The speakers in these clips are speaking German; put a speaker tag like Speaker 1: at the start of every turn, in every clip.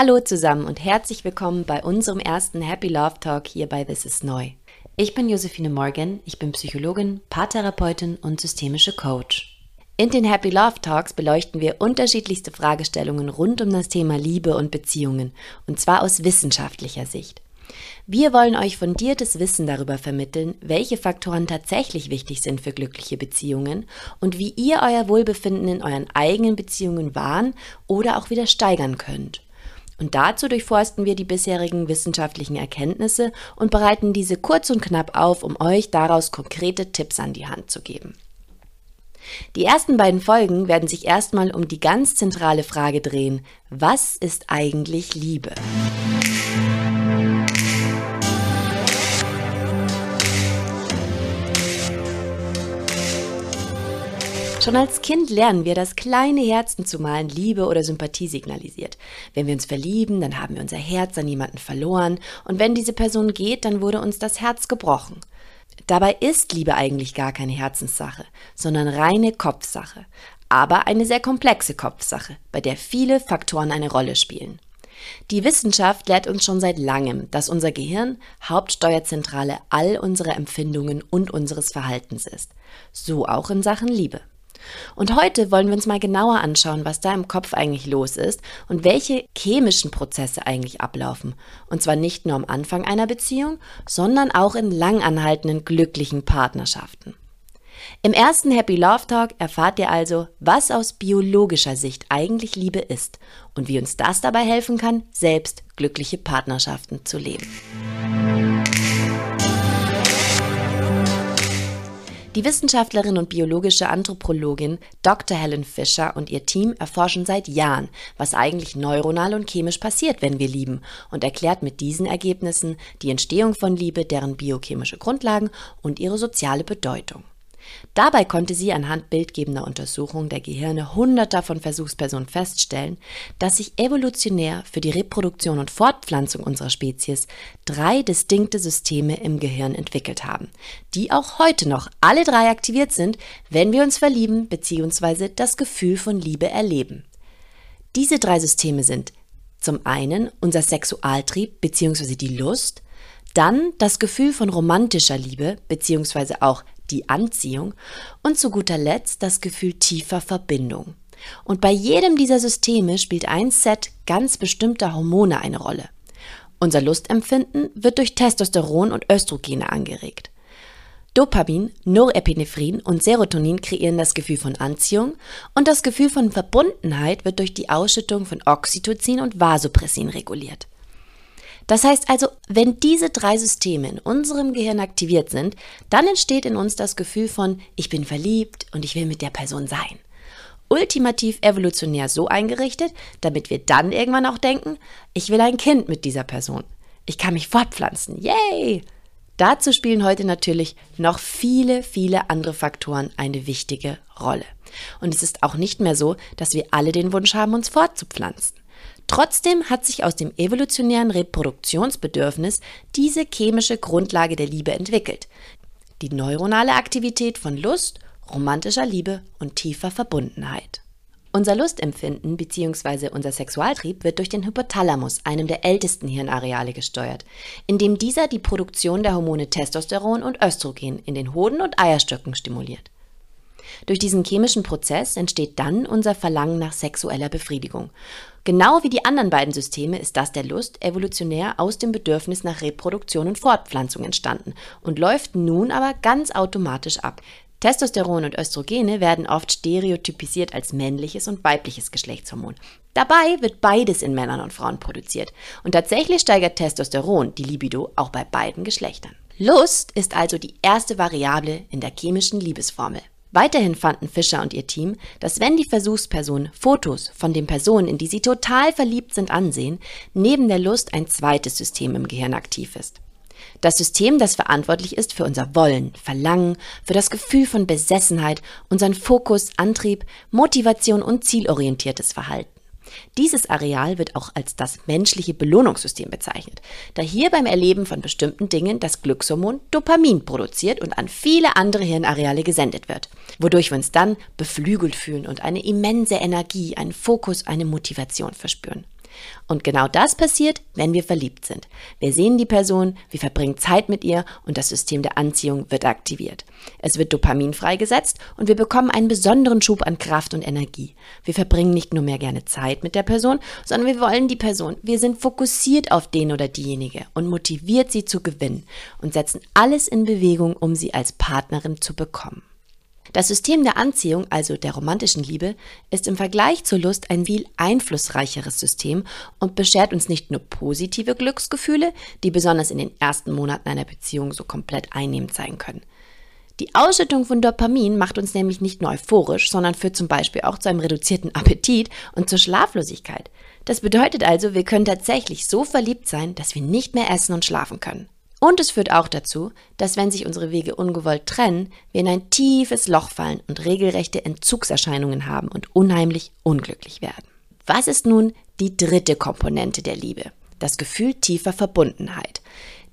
Speaker 1: Hallo zusammen und herzlich willkommen bei unserem ersten Happy Love Talk hier bei This is Neu. Ich bin Josephine Morgan, ich bin Psychologin, Paartherapeutin und systemische Coach. In den Happy Love Talks beleuchten wir unterschiedlichste Fragestellungen rund um das Thema Liebe und Beziehungen, und zwar aus wissenschaftlicher Sicht. Wir wollen euch fundiertes Wissen darüber vermitteln, welche Faktoren tatsächlich wichtig sind für glückliche Beziehungen und wie ihr euer Wohlbefinden in euren eigenen Beziehungen wahren oder auch wieder steigern könnt. Und dazu durchforsten wir die bisherigen wissenschaftlichen Erkenntnisse und bereiten diese kurz und knapp auf, um euch daraus konkrete Tipps an die Hand zu geben. Die ersten beiden Folgen werden sich erstmal um die ganz zentrale Frage drehen, was ist eigentlich Liebe? Schon als Kind lernen wir, dass kleine Herzen zu malen Liebe oder Sympathie signalisiert. Wenn wir uns verlieben, dann haben wir unser Herz an jemanden verloren und wenn diese Person geht, dann wurde uns das Herz gebrochen. Dabei ist Liebe eigentlich gar keine Herzenssache, sondern reine Kopfsache, aber eine sehr komplexe Kopfsache, bei der viele Faktoren eine Rolle spielen. Die Wissenschaft lehrt uns schon seit langem, dass unser Gehirn Hauptsteuerzentrale all unserer Empfindungen und unseres Verhaltens ist. So auch in Sachen Liebe. Und heute wollen wir uns mal genauer anschauen, was da im Kopf eigentlich los ist und welche chemischen Prozesse eigentlich ablaufen. Und zwar nicht nur am Anfang einer Beziehung, sondern auch in langanhaltenden glücklichen Partnerschaften. Im ersten Happy Love Talk erfahrt ihr also, was aus biologischer Sicht eigentlich Liebe ist und wie uns das dabei helfen kann, selbst glückliche Partnerschaften zu leben. Die Wissenschaftlerin und biologische Anthropologin Dr. Helen Fisher und ihr Team erforschen seit Jahren, was eigentlich neuronal und chemisch passiert, wenn wir lieben, und erklärt mit diesen Ergebnissen die Entstehung von Liebe, deren biochemische Grundlagen und ihre soziale Bedeutung. Dabei konnte sie anhand bildgebender Untersuchungen der Gehirne hunderter von Versuchspersonen feststellen, dass sich evolutionär für die Reproduktion und Fortpflanzung unserer Spezies drei distinkte Systeme im Gehirn entwickelt haben, die auch heute noch alle drei aktiviert sind, wenn wir uns verlieben bzw. das Gefühl von Liebe erleben. Diese drei Systeme sind zum einen unser Sexualtrieb bzw. die Lust, dann das Gefühl von romantischer Liebe bzw. auch die Anziehung und zu guter Letzt das Gefühl tiefer Verbindung. Und bei jedem dieser Systeme spielt ein Set ganz bestimmter Hormone eine Rolle. Unser Lustempfinden wird durch Testosteron und Östrogene angeregt. Dopamin, Norepinephrin und Serotonin kreieren das Gefühl von Anziehung und das Gefühl von Verbundenheit wird durch die Ausschüttung von Oxytocin und Vasopressin reguliert. Das heißt also, wenn diese drei Systeme in unserem Gehirn aktiviert sind, dann entsteht in uns das Gefühl von ich bin verliebt und ich will mit der Person sein. Ultimativ evolutionär so eingerichtet, damit wir dann irgendwann auch denken, ich will ein Kind mit dieser Person. Ich kann mich fortpflanzen. Yay! Dazu spielen heute natürlich noch viele, viele andere Faktoren eine wichtige Rolle. Und es ist auch nicht mehr so, dass wir alle den Wunsch haben, uns fortzupflanzen. Trotzdem hat sich aus dem evolutionären Reproduktionsbedürfnis diese chemische Grundlage der Liebe entwickelt. Die neuronale Aktivität von Lust, romantischer Liebe und tiefer Verbundenheit. Unser Lustempfinden bzw. unser Sexualtrieb wird durch den Hypothalamus, einem der ältesten Hirnareale, gesteuert, indem dieser die Produktion der Hormone Testosteron und Östrogen in den Hoden und Eierstöcken stimuliert. Durch diesen chemischen Prozess entsteht dann unser Verlangen nach sexueller Befriedigung. Genau wie die anderen beiden Systeme ist das der Lust evolutionär aus dem Bedürfnis nach Reproduktion und Fortpflanzung entstanden und läuft nun aber ganz automatisch ab. Testosteron und Östrogene werden oft stereotypisiert als männliches und weibliches Geschlechtshormon. Dabei wird beides in Männern und Frauen produziert und tatsächlich steigert Testosteron die Libido auch bei beiden Geschlechtern. Lust ist also die erste Variable in der chemischen Liebesformel. Weiterhin fanden Fischer und ihr Team, dass wenn die Versuchspersonen Fotos von den Personen, in die sie total verliebt sind, ansehen, neben der Lust ein zweites System im Gehirn aktiv ist. Das System, das verantwortlich ist für unser Wollen, Verlangen, für das Gefühl von Besessenheit, unseren Fokus, Antrieb, Motivation und zielorientiertes Verhalten. Dieses Areal wird auch als das menschliche Belohnungssystem bezeichnet, da hier beim Erleben von bestimmten Dingen das Glückshormon Dopamin produziert und an viele andere Hirnareale gesendet wird, wodurch wir uns dann beflügelt fühlen und eine immense Energie, einen Fokus, eine Motivation verspüren. Und genau das passiert, wenn wir verliebt sind. Wir sehen die Person, wir verbringen Zeit mit ihr und das System der Anziehung wird aktiviert. Es wird Dopamin freigesetzt und wir bekommen einen besonderen Schub an Kraft und Energie. Wir verbringen nicht nur mehr gerne Zeit mit der Person, sondern wir wollen die Person. Wir sind fokussiert auf den oder diejenige und motiviert sie zu gewinnen und setzen alles in Bewegung, um sie als Partnerin zu bekommen. Das System der Anziehung, also der romantischen Liebe, ist im Vergleich zur Lust ein viel einflussreicheres System und beschert uns nicht nur positive Glücksgefühle, die besonders in den ersten Monaten einer Beziehung so komplett einnehmend sein können. Die Ausschüttung von Dopamin macht uns nämlich nicht nur euphorisch, sondern führt zum Beispiel auch zu einem reduzierten Appetit und zur Schlaflosigkeit. Das bedeutet also, wir können tatsächlich so verliebt sein, dass wir nicht mehr essen und schlafen können. Und es führt auch dazu, dass wenn sich unsere Wege ungewollt trennen, wir in ein tiefes Loch fallen und regelrechte Entzugserscheinungen haben und unheimlich unglücklich werden. Was ist nun die dritte Komponente der Liebe? Das Gefühl tiefer Verbundenheit.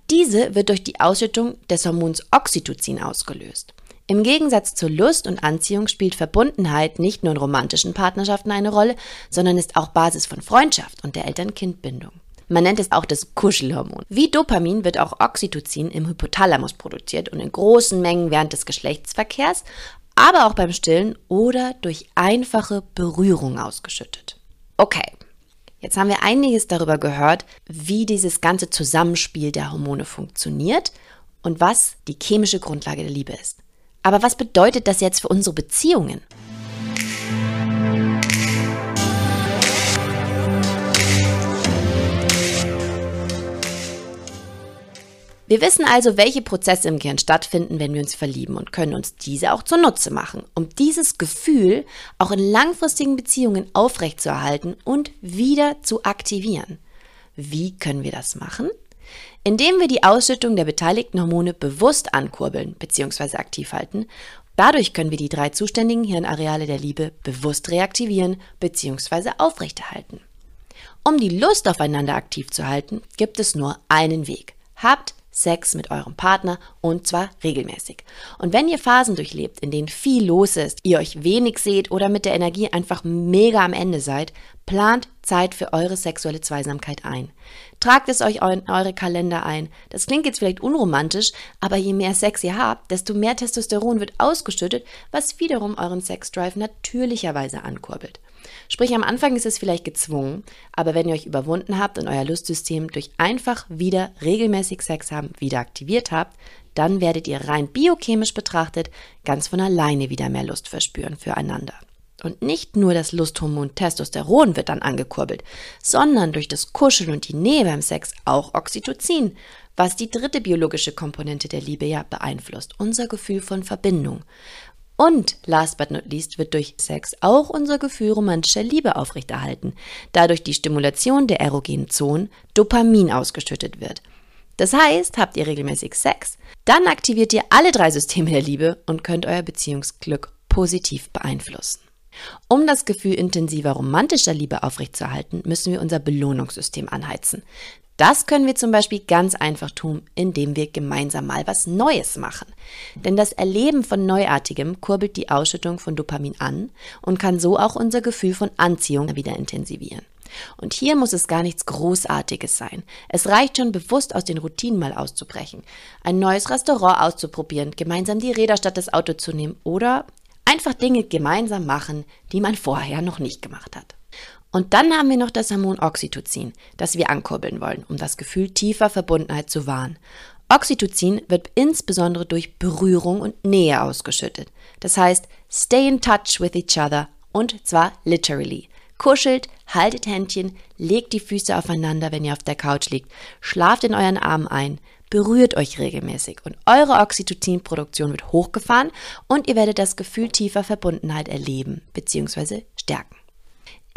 Speaker 1: Diese wird durch die Ausschüttung des Hormons Oxytocin ausgelöst. Im Gegensatz zur Lust und Anziehung spielt Verbundenheit nicht nur in romantischen Partnerschaften eine Rolle, sondern ist auch Basis von Freundschaft und der Eltern-Kind-Bindung. Man nennt es auch das Kuschelhormon. Wie Dopamin wird auch Oxytocin im Hypothalamus produziert und in großen Mengen während des Geschlechtsverkehrs, aber auch beim Stillen oder durch einfache Berührung ausgeschüttet. Okay, jetzt haben wir einiges darüber gehört, wie dieses ganze Zusammenspiel der Hormone funktioniert und was die chemische Grundlage der Liebe ist. Aber was bedeutet das jetzt für unsere Beziehungen? Wir wissen also, welche Prozesse im Gehirn stattfinden, wenn wir uns verlieben und können uns diese auch zunutze machen, um dieses Gefühl auch in langfristigen Beziehungen aufrechtzuerhalten und wieder zu aktivieren. Wie können wir das machen? Indem wir die Ausschüttung der beteiligten Hormone bewusst ankurbeln bzw. aktiv halten. Dadurch können wir die drei zuständigen Hirnareale der Liebe bewusst reaktivieren bzw. aufrechterhalten. Um die Lust aufeinander aktiv zu halten, gibt es nur einen Weg. Habt Sex mit eurem Partner und zwar regelmäßig. Und wenn ihr Phasen durchlebt, in denen viel los ist, ihr euch wenig seht oder mit der Energie einfach mega am Ende seid, plant Zeit für eure sexuelle Zweisamkeit ein. Tragt es euch in eure Kalender ein. Das klingt jetzt vielleicht unromantisch, aber je mehr Sex ihr habt, desto mehr Testosteron wird ausgeschüttet, was wiederum euren Sexdrive natürlicherweise ankurbelt. Sprich, am Anfang ist es vielleicht gezwungen, aber wenn ihr euch überwunden habt und euer Lustsystem durch einfach wieder regelmäßig Sex haben wieder aktiviert habt, dann werdet ihr rein biochemisch betrachtet ganz von alleine wieder mehr Lust verspüren füreinander. Und nicht nur das Lusthormon Testosteron wird dann angekurbelt, sondern durch das Kuscheln und die Nähe beim Sex auch Oxytocin, was die dritte biologische Komponente der Liebe ja beeinflusst, unser Gefühl von Verbindung. Und last but not least wird durch Sex auch unser Gefühl romantischer Liebe aufrechterhalten, da durch die Stimulation der erogenen Zonen Dopamin ausgeschüttet wird. Das heißt, habt ihr regelmäßig Sex, dann aktiviert ihr alle drei Systeme der Liebe und könnt euer Beziehungsglück positiv beeinflussen. Um das Gefühl intensiver romantischer Liebe aufrechtzuerhalten, müssen wir unser Belohnungssystem anheizen. Das können wir zum Beispiel ganz einfach tun, indem wir gemeinsam mal was Neues machen. Denn das Erleben von Neuartigem kurbelt die Ausschüttung von Dopamin an und kann so auch unser Gefühl von Anziehung wieder intensivieren. Und hier muss es gar nichts Großartiges sein. Es reicht schon, bewusst aus den Routinen mal auszubrechen, ein neues Restaurant auszuprobieren, gemeinsam die Räder statt das Auto zu nehmen oder einfach Dinge gemeinsam machen, die man vorher noch nicht gemacht hat. Und dann haben wir noch das Hormon Oxytocin, das wir ankurbeln wollen, um das Gefühl tiefer Verbundenheit zu wahren. Oxytocin wird insbesondere durch Berührung und Nähe ausgeschüttet. Das heißt, stay in touch with each other und zwar literally. Kuschelt, haltet Händchen, legt die Füße aufeinander, wenn ihr auf der Couch liegt, schlaft in euren Armen ein, berührt euch regelmäßig und eure Oxytocin-Produktion wird hochgefahren und ihr werdet das Gefühl tiefer Verbundenheit erleben bzw. stärken.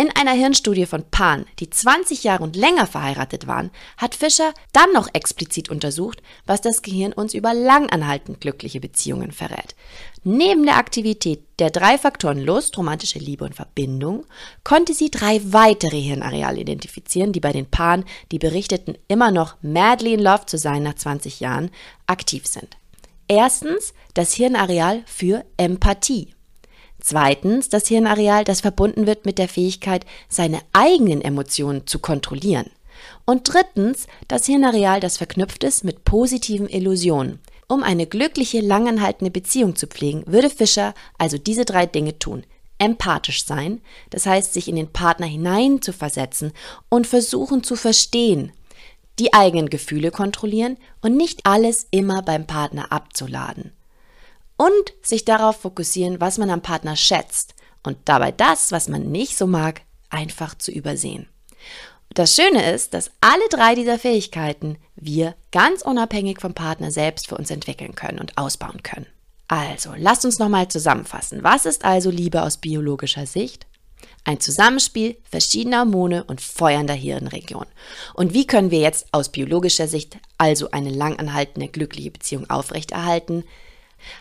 Speaker 1: In einer Hirnstudie von Paaren, die 20 Jahre und länger verheiratet waren, hat Fischer dann noch explizit untersucht, was das Gehirn uns über langanhaltend glückliche Beziehungen verrät. Neben der Aktivität der drei Faktoren Lust, romantische Liebe und Verbindung konnte sie drei weitere Hirnareale identifizieren, die bei den Paaren, die berichteten, immer noch madly in love zu sein nach 20 Jahren, aktiv sind. Erstens das Hirnareal für Empathie. Zweitens das Hirnareal, das verbunden wird mit der Fähigkeit, seine eigenen Emotionen zu kontrollieren. Und drittens das Hirnareal, das verknüpft ist mit positiven Illusionen. Um eine glückliche, langanhaltende Beziehung zu pflegen, würde Fischer also diese drei Dinge tun. Empathisch sein, das heißt sich in den Partner hinein zu versetzen und versuchen zu verstehen, die eigenen Gefühle kontrollieren und nicht alles immer beim Partner abzuladen. Und sich darauf fokussieren, was man am Partner schätzt und dabei das, was man nicht so mag, einfach zu übersehen. Das Schöne ist, dass alle drei dieser Fähigkeiten wir ganz unabhängig vom Partner selbst für uns entwickeln können und ausbauen können. Also, lasst uns nochmal zusammenfassen. Was ist also Liebe aus biologischer Sicht? Ein Zusammenspiel verschiedener Hormone und feuernder Hirnregionen. Und wie können wir jetzt aus biologischer Sicht also eine langanhaltende glückliche Beziehung aufrechterhalten?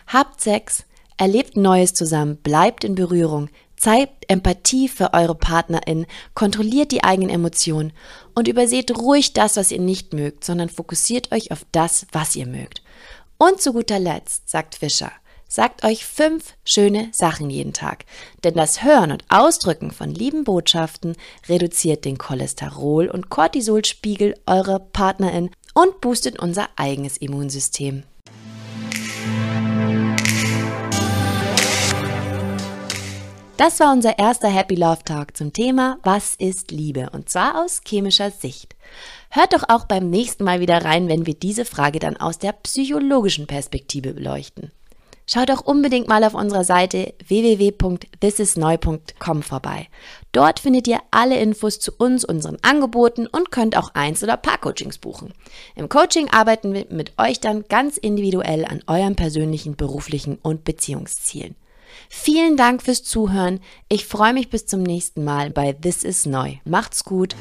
Speaker 1: Habt Sex, erlebt Neues zusammen, bleibt in Berührung, Zeigt Empathie für eure Partnerin, kontrolliert die eigenen Emotionen und überseht ruhig das, was ihr nicht mögt, sondern fokussiert euch auf das, was ihr mögt. Und zu guter Letzt, sagt Fischer, sagt euch fünf schöne Sachen jeden Tag. Denn das Hören und Ausdrücken von lieben Botschaften reduziert den Cholesterol- und Cortisolspiegel eurer Partnerin und boostet unser eigenes Immunsystem. Das war unser erster Happy Love Talk zum Thema Was ist Liebe? Und zwar aus chemischer Sicht. Hört doch auch beim nächsten Mal wieder rein, wenn wir diese Frage dann aus der psychologischen Perspektive beleuchten. Schaut auch unbedingt mal auf unserer Seite www.thisisneu.com vorbei. Dort findet ihr alle Infos zu uns, unseren Angeboten und könnt auch Eins- oder Paar-Coachings buchen. Im Coaching arbeiten wir mit euch dann ganz individuell an euren persönlichen, beruflichen und Beziehungszielen. Vielen Dank fürs Zuhören. Ich freue mich bis zum nächsten Mal bei This is Neu. Macht's gut.